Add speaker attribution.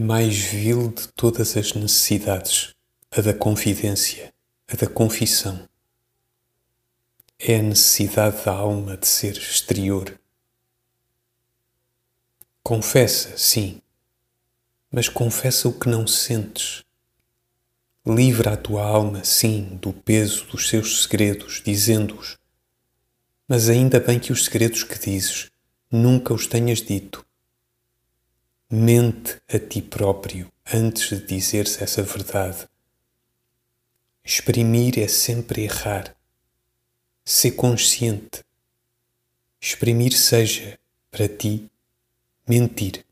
Speaker 1: mais vil de todas as necessidades, a da confidência, a da confissão. É a necessidade da alma de ser exterior. Confessa, sim, mas confessa o que não sentes. Livra a tua alma, sim, do peso dos seus segredos, dizendo-os. Mas ainda bem que os segredos que dizes nunca os tenhas dito. Mente a ti próprio antes de dizeres essa verdade. Exprimir é sempre errar. Ser consciente. Exprimir seja, para ti, mentir.